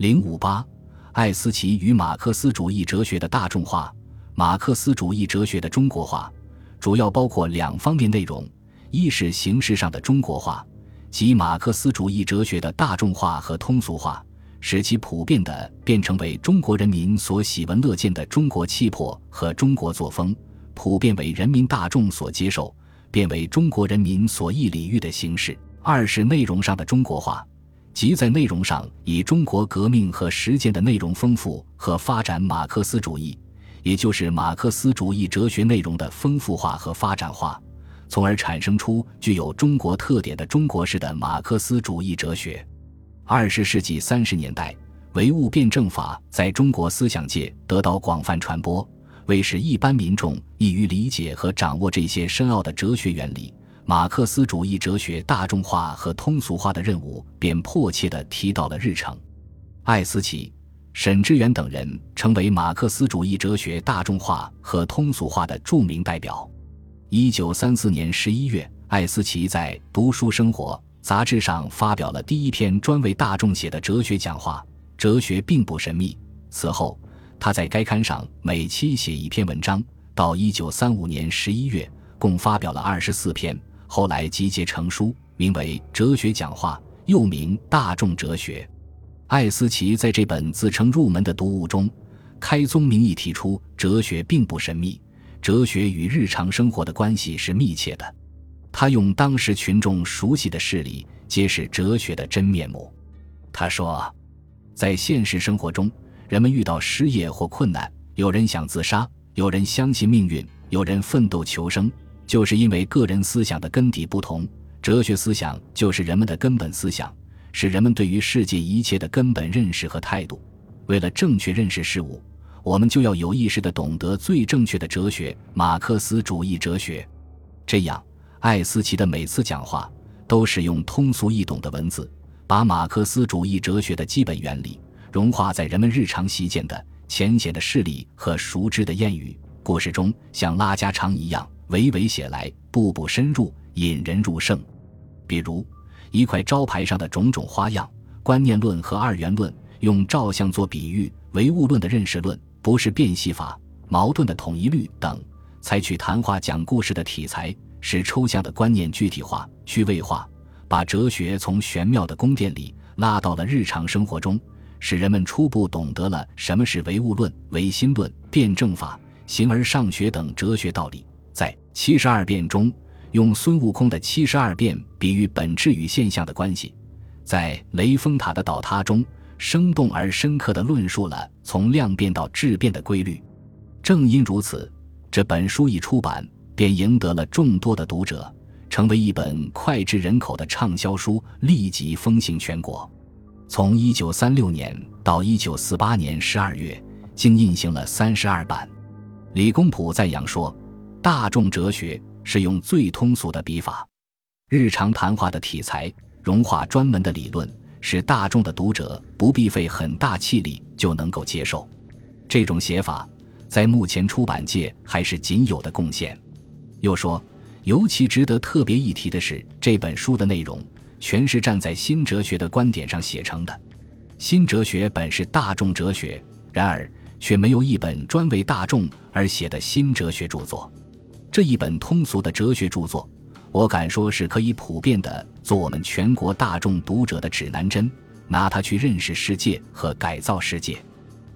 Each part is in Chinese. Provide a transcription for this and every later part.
零五八，艾思奇与马克思主义哲学的大众化。马克思主义哲学的中国化，主要包括两方面内容：一是形式上的中国化，即马克思主义哲学的大众化和通俗化，使其普遍的变成为中国人民所喜闻乐见的中国气魄和中国作风，普遍为人民大众所接受，变为中国人民所易礼遇的形式；二是内容上的中国化。即在内容上以中国革命和实践的内容丰富和发展马克思主义，也就是马克思主义哲学内容的丰富化和发展化，从而产生出具有中国特点的中国式的马克思主义哲学。二十世纪三十年代，唯物辩证法在中国思想界得到广泛传播，为使一般民众易于理解和掌握这些深奥的哲学原理。马克思主义哲学大众化和通俗化的任务便迫切地提到了日程。艾思奇、沈志远等人成为马克思主义哲学大众化和通俗化的著名代表。一九三四年十一月，艾思奇在《读书生活》杂志上发表了第一篇专为大众写的哲学讲话。哲学并不神秘。此后，他在该刊上每期写一篇文章。到一九三五年十一月，共发表了二十四篇。后来集结成书，名为《哲学讲话》，又名《大众哲学》。艾思奇在这本自称入门的读物中，开宗明义提出：哲学并不神秘，哲学与日常生活的关系是密切的。他用当时群众熟悉的事例揭示哲学的真面目。他说，在现实生活中，人们遇到失业或困难，有人想自杀，有人相信命运，有人奋斗求生。就是因为个人思想的根底不同，哲学思想就是人们的根本思想，是人们对于世界一切的根本认识和态度。为了正确认识事物，我们就要有意识地懂得最正确的哲学——马克思主义哲学。这样，艾思奇的每次讲话都使用通俗易懂的文字，把马克思主义哲学的基本原理融化在人们日常习见的浅显的事例和熟知的谚语、故事中，像拉家常一样。娓娓写来，步步深入，引人入胜。比如，一块招牌上的种种花样、观念论和二元论，用照相做比喻；唯物论的认识论，不是变戏法；矛盾的统一律等，采取谈话讲故事的题材，使抽象的观念具体化、趣味化，把哲学从玄妙的宫殿里拉到了日常生活中，使人们初步懂得了什么是唯物论、唯心论、辩证法、形而上学等哲学道理。在七十二变中，用孙悟空的七十二变比喻本质与现象的关系；在雷峰塔的倒塌中，生动而深刻地论述了从量变到质变的规律。正因如此，这本书一出版，便赢得了众多的读者，成为一本脍炙人口的畅销书，立即风行全国。从一九三六年到一九四八年十二月，竟印行了三十二版。李公朴赞扬说。大众哲学是用最通俗的笔法，日常谈话的题材融化专门的理论，使大众的读者不必费很大气力就能够接受。这种写法在目前出版界还是仅有的贡献。又说，尤其值得特别一提的是，这本书的内容全是站在新哲学的观点上写成的。新哲学本是大众哲学，然而却没有一本专为大众而写的新哲学著作。这一本通俗的哲学著作，我敢说是可以普遍的做我们全国大众读者的指南针，拿它去认识世界和改造世界。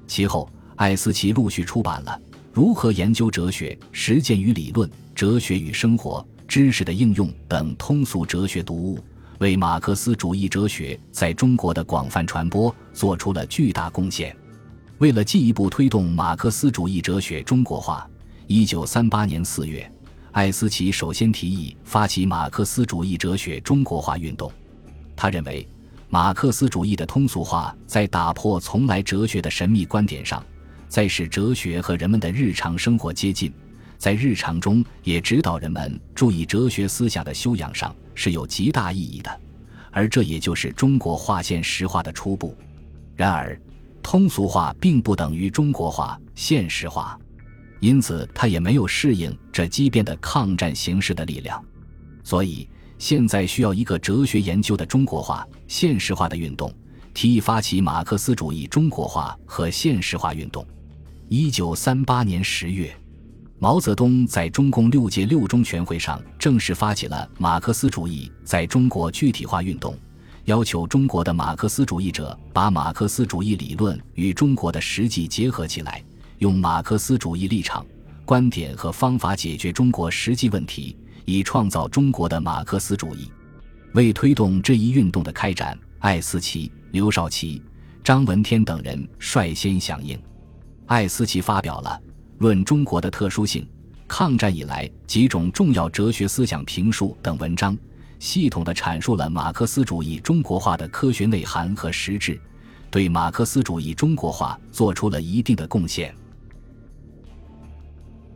其后，艾思奇陆续出版了《如何研究哲学：实践与理论》《哲学与生活：知识的应用》等通俗哲学读物，为马克思主义哲学在中国的广泛传播做出了巨大贡献。为了进一步推动马克思主义哲学中国化，一九三八年四月，艾思奇首先提议发起马克思主义哲学中国化运动。他认为，马克思主义的通俗化在打破从来哲学的神秘观点上，在使哲学和人们的日常生活接近，在日常中也指导人们注意哲学思想的修养上是有极大意义的。而这也就是中国化现实化的初步。然而，通俗化并不等于中国化、现实化。因此，他也没有适应这激变的抗战形势的力量，所以现在需要一个哲学研究的中国化、现实化的运动，提议发起马克思主义中国化和现实化运动。一九三八年十月，毛泽东在中共六届六中全会上正式发起了马克思主义在中国具体化运动，要求中国的马克思主义者把马克思主义理论与中国的实际结合起来，用马克思主义立场、观点和方法解决中国实际问题，以创造中国的马克思主义。为推动这一运动的开展，艾思奇、刘少奇、张闻天等人率先响应。艾思奇发表了《论中国的特殊性》《抗战以来几种重要哲学思想评述》等文章，系统地阐述了马克思主义中国化的科学内涵和实质，对马克思主义中国化做出了一定的贡献。